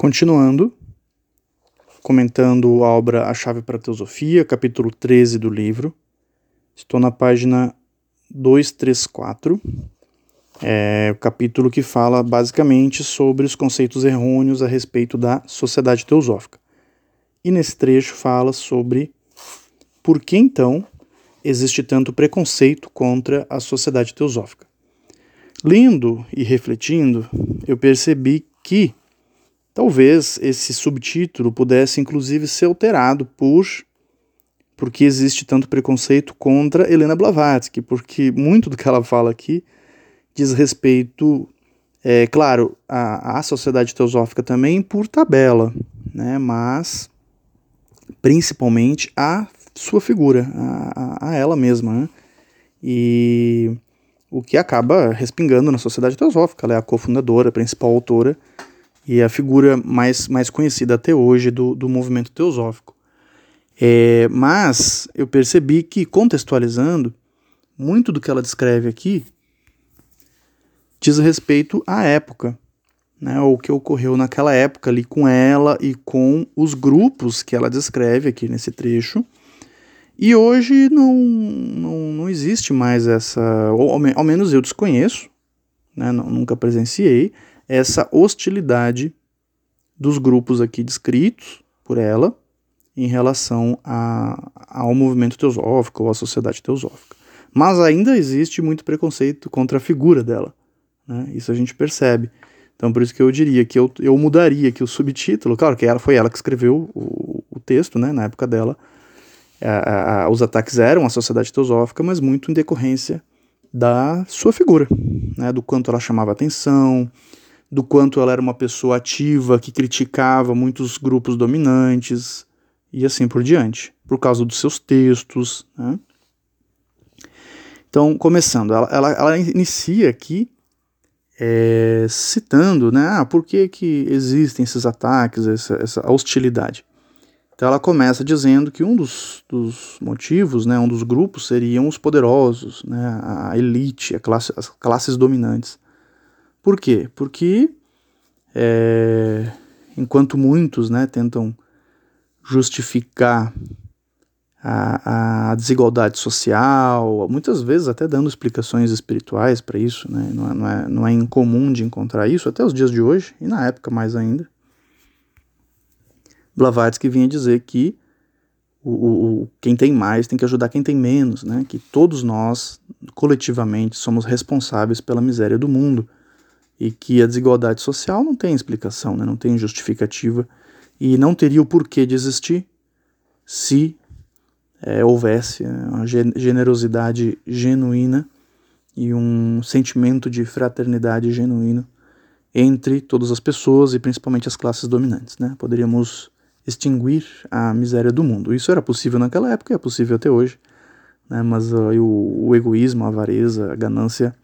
Continuando, comentando a obra A Chave para a Teosofia, capítulo 13 do livro. Estou na página 234, é o capítulo que fala basicamente sobre os conceitos errôneos a respeito da sociedade teosófica. E nesse trecho fala sobre por que então existe tanto preconceito contra a sociedade teosófica. Lendo e refletindo, eu percebi que Talvez esse subtítulo pudesse inclusive ser alterado por porque existe tanto preconceito contra Helena Blavatsky, porque muito do que ela fala aqui diz respeito, é claro, à, à sociedade teosófica também por tabela, né, mas principalmente a sua figura, a, a, a ela mesma, né, e o que acaba respingando na sociedade teosófica, ela é a cofundadora, a principal autora e a figura mais, mais conhecida até hoje do, do movimento teosófico. É, mas eu percebi que, contextualizando, muito do que ela descreve aqui diz respeito à época, né, o que ocorreu naquela época ali com ela e com os grupos que ela descreve aqui nesse trecho. E hoje não, não, não existe mais essa, ou ao, menos eu desconheço, né, nunca presenciei, essa hostilidade dos grupos aqui descritos por ela em relação a, ao movimento teosófico ou à sociedade teosófica. Mas ainda existe muito preconceito contra a figura dela. Né? Isso a gente percebe. Então, por isso que eu diria que eu, eu mudaria aqui o subtítulo. Claro que ela foi ela que escreveu o, o texto, né, na época dela. A, a, os ataques eram a sociedade teosófica, mas muito em decorrência da sua figura, né, do quanto ela chamava atenção, do quanto ela era uma pessoa ativa que criticava muitos grupos dominantes e assim por diante, por causa dos seus textos. Né? Então, começando, ela, ela, ela inicia aqui é, citando, né, ah, por que, que existem esses ataques, essa, essa hostilidade. Então ela começa dizendo que um dos, dos, motivos, né, um dos grupos seriam os poderosos, né, a elite, a classe, as classes dominantes. Por quê? Porque é, enquanto muitos né, tentam justificar a, a, desigualdade social, muitas vezes até dando explicações espirituais para isso, né? não, é, não, é, não é incomum de encontrar isso até os dias de hoje, e na época mais ainda. Blavatsky vinha dizer que o, o, quem tem mais tem que ajudar quem tem menos, né? que todos nós, coletivamente, somos responsáveis pela miséria do mundo e que a desigualdade social não tem explicação, né? não tem justificativa e não teria o porquê de existir se é, houvesse né, uma generosidade genuína e um sentimento de fraternidade genuíno entre todas as pessoas e principalmente as classes dominantes. Né? Poderíamos extinguir a miséria do mundo. Isso era possível naquela época e é possível até hoje, né? mas uh, o, o egoísmo, a avareza, a ganância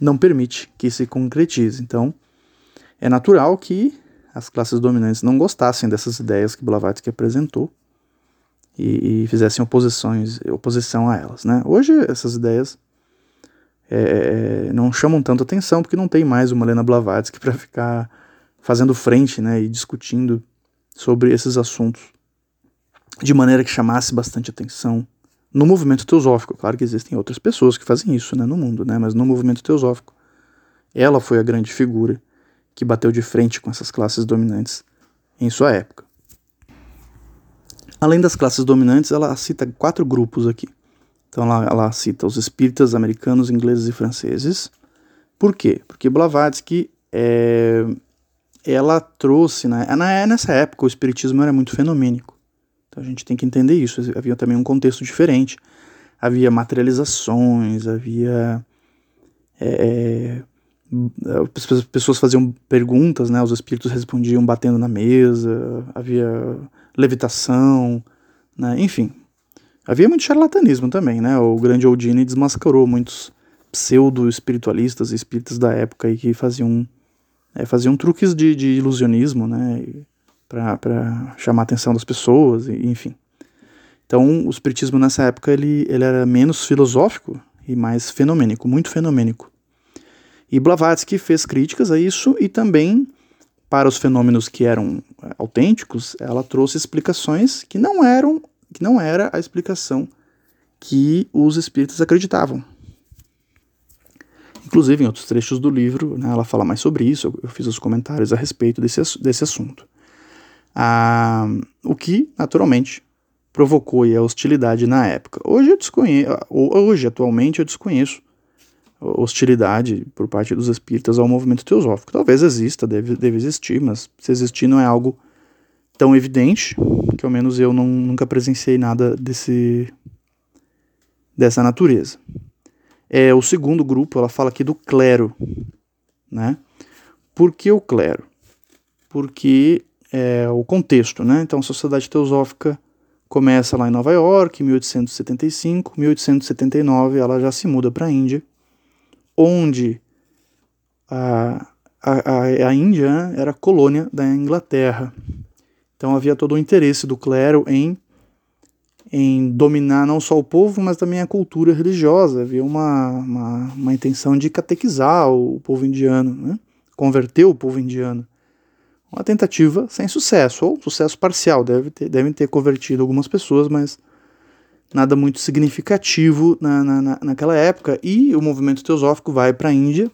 não permite que se concretize. Então, é natural que as classes dominantes não gostassem dessas ideias que Blavatsky apresentou e, e fizessem oposições, oposição a elas. Né? Hoje, essas ideias é, é não chamam tanto atenção porque não tem mais uma Lena Blavatsky para ficar fazendo frente né, e discutindo sobre esses assuntos de maneira que chamasse bastante atenção no movimento teosófico. Claro que existem outras pessoas que fazem isso né, no mundo, né, mas no movimento teosófico, ela foi a grande figura que bateu de frente com essas classes dominantes em sua época. Além das classes dominantes, ela cita quatro grupos aqui. Então ela, ela cita os espíritas americanos, ingleses e franceses. Por quê? Porque Blavatsky é, ela trouxe, né, nessa época o espiritismo era muito fenomênico. Então a gente tem que entender isso. Havia também um contexto diferente. Havia materializações, havia. É, é as pessoas faziam perguntas, né? Os espíritos respondiam batendo na mesa, havia levitação, né? Enfim, havia muito charlatanismo também, né? O grande Odine desmascarou muitos pseudo-espiritualistas e espíritas da época aí que faziam, é, faziam truques de, de ilusionismo, né? E, para chamar a atenção das pessoas, e, enfim. Então, o espiritismo nessa época ele, ele era menos filosófico e mais fenomênico, muito fenomênico. E Blavatsky fez críticas a isso e também para os fenômenos que eram é, autênticos, ela trouxe explicações que não eram, que não era a explicação que os espíritos acreditavam. Inclusive, em outros trechos do livro, né, ela fala mais sobre isso, eu, eu fiz os comentários a respeito desse, desse assunto. Ah, o que, naturalmente, provocou a hostilidade na época. Hoje eu desconheço, hoje, atualmente, eu desconheço hostilidade por parte dos espíritas ao movimento teosófico. Talvez exista, deve, deve existir, mas se existir não é algo tão evidente, que ao menos eu não, nunca presenciei nada desse, dessa natureza. É, o segundo grupo, ela fala aqui do clero. Né? Por que o clero? Porque é o contexto. Né? Então, a Sociedade Teosófica começa lá em Nova York, em 1875. 1879, ela já se muda para a Índia onde a, a, a Índia era colônia da Inglaterra. Então havia todo o interesse do clero em, em dominar não só o povo, mas também a cultura religiosa. Havia uma, uma, uma intenção de catequizar o povo indiano, né? converter o povo indiano. Uma tentativa sem sucesso, ou sucesso parcial. Deve ter, devem ter convertido algumas pessoas, mas nada muito significativo na, na, naquela época. E o movimento teosófico vai para a Índia,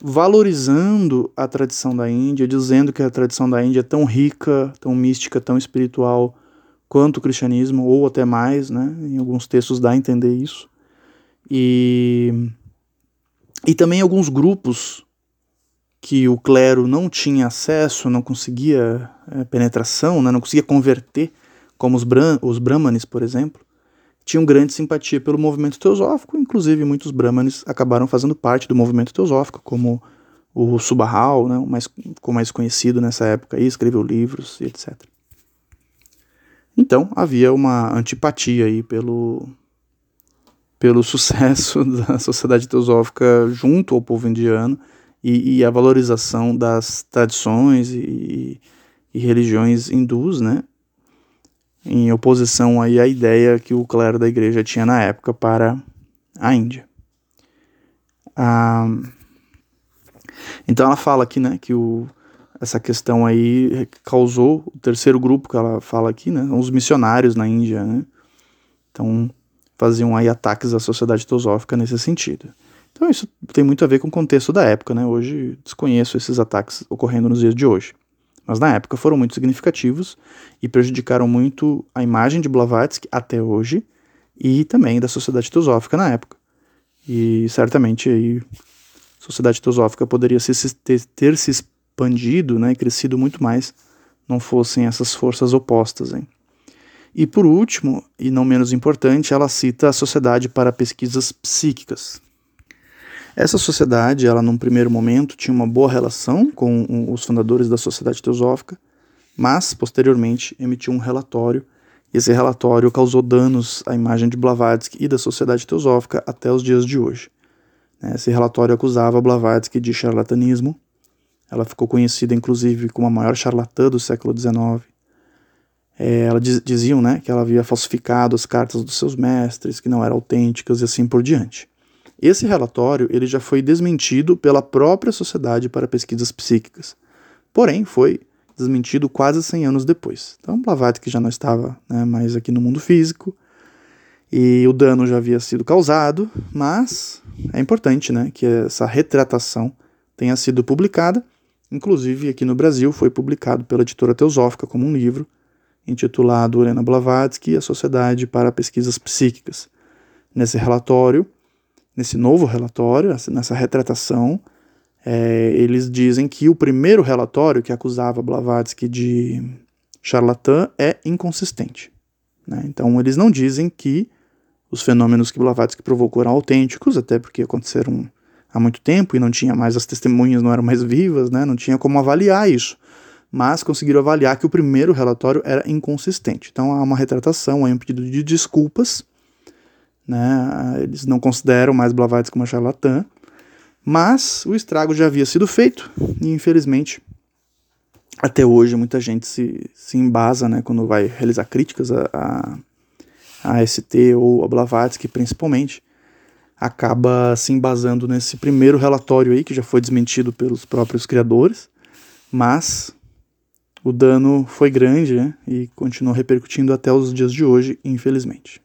valorizando a tradição da Índia, dizendo que a tradição da Índia é tão rica, tão mística, tão espiritual quanto o cristianismo, ou até mais, né? em alguns textos dá a entender isso. E, e também alguns grupos que o clero não tinha acesso, não conseguia é, penetração, né? não conseguia converter, como os, bran os brahmanes, por exemplo, tinham grande simpatia pelo movimento teosófico, inclusive muitos brahmanes acabaram fazendo parte do movimento teosófico, como o Subahal, né, o mais, ficou mais conhecido nessa época, aí, escreveu livros e etc. Então havia uma antipatia aí pelo, pelo sucesso da sociedade teosófica junto ao povo indiano e, e a valorização das tradições e, e religiões hindus, né, em oposição aí à ideia que o clero da igreja tinha na época para a Índia. Ah, então ela fala aqui, né, que o, essa questão aí causou o terceiro grupo que ela fala aqui, né, os missionários na Índia, né, então faziam aí ataques à sociedade teosófica nesse sentido. Então isso tem muito a ver com o contexto da época, né, hoje desconheço esses ataques ocorrendo nos dias de hoje mas na época foram muito significativos e prejudicaram muito a imagem de Blavatsky até hoje e também da sociedade teosófica na época. E certamente aí a sociedade teosófica poderia se, ter, ter, se expandido né, e crescido muito mais não fossem essas forças opostas. Hein? E por último, e não menos importante, ela cita a Sociedade para Pesquisas Psíquicas, essa sociedade, ela num primeiro momento tinha uma boa relação com os fundadores da Sociedade Teosófica, mas posteriormente emitiu um relatório e esse relatório causou danos à imagem de Blavatsky e da Sociedade Teosófica até os dias de hoje. Né, esse relatório acusava Blavatsky de charlatanismo. Ela ficou conhecida, inclusive, como a maior charlatã do século XIX. É, ela diz, diziam né, que ela havia falsificado as cartas dos seus mestres, que não eram autênticas e assim por diante. Esse relatório ele já foi desmentido pela própria Sociedade para Pesquisas Psíquicas, porém foi desmentido quase 100 anos depois. Então Blavatsky já não estava né, mais aqui no mundo físico e o dano já havia sido causado, mas é importante né, que essa retratação tenha sido publicada, inclusive aqui no Brasil foi publicado pela editora Teosófica como um livro intitulado Helena Blavatsky e a Sociedade para Pesquisas Psíquicas. Nesse relatório, nesse novo relatório, nessa retratação, é, eles dizem que o primeiro relatório que acusava Blavatsky de charlatã é inconsistente. Né? Então, eles não dizem que os fenômenos que Blavatsky provocou eram autênticos, até porque aconteceram há muito tempo e não tinha mais as testemunhas, não eram mais vivas, né? não tinha como avaliar isso. Mas conseguiram avaliar que o primeiro relatório era inconsistente. Então há uma retratação, há um pedido de desculpas né? Eles não consideram mais Blavatsky como charlatã, mas o estrago já havia sido feito e infelizmente até hoje muita gente se, se embasa né, quando vai realizar críticas a, a, a ST ou a Blavatsky principalmente, acaba se embasando nesse primeiro relatório aí que já foi desmentido pelos próprios criadores, Mas o dano foi grande né, e continuou repercutindo até os dias de hoje, infelizmente.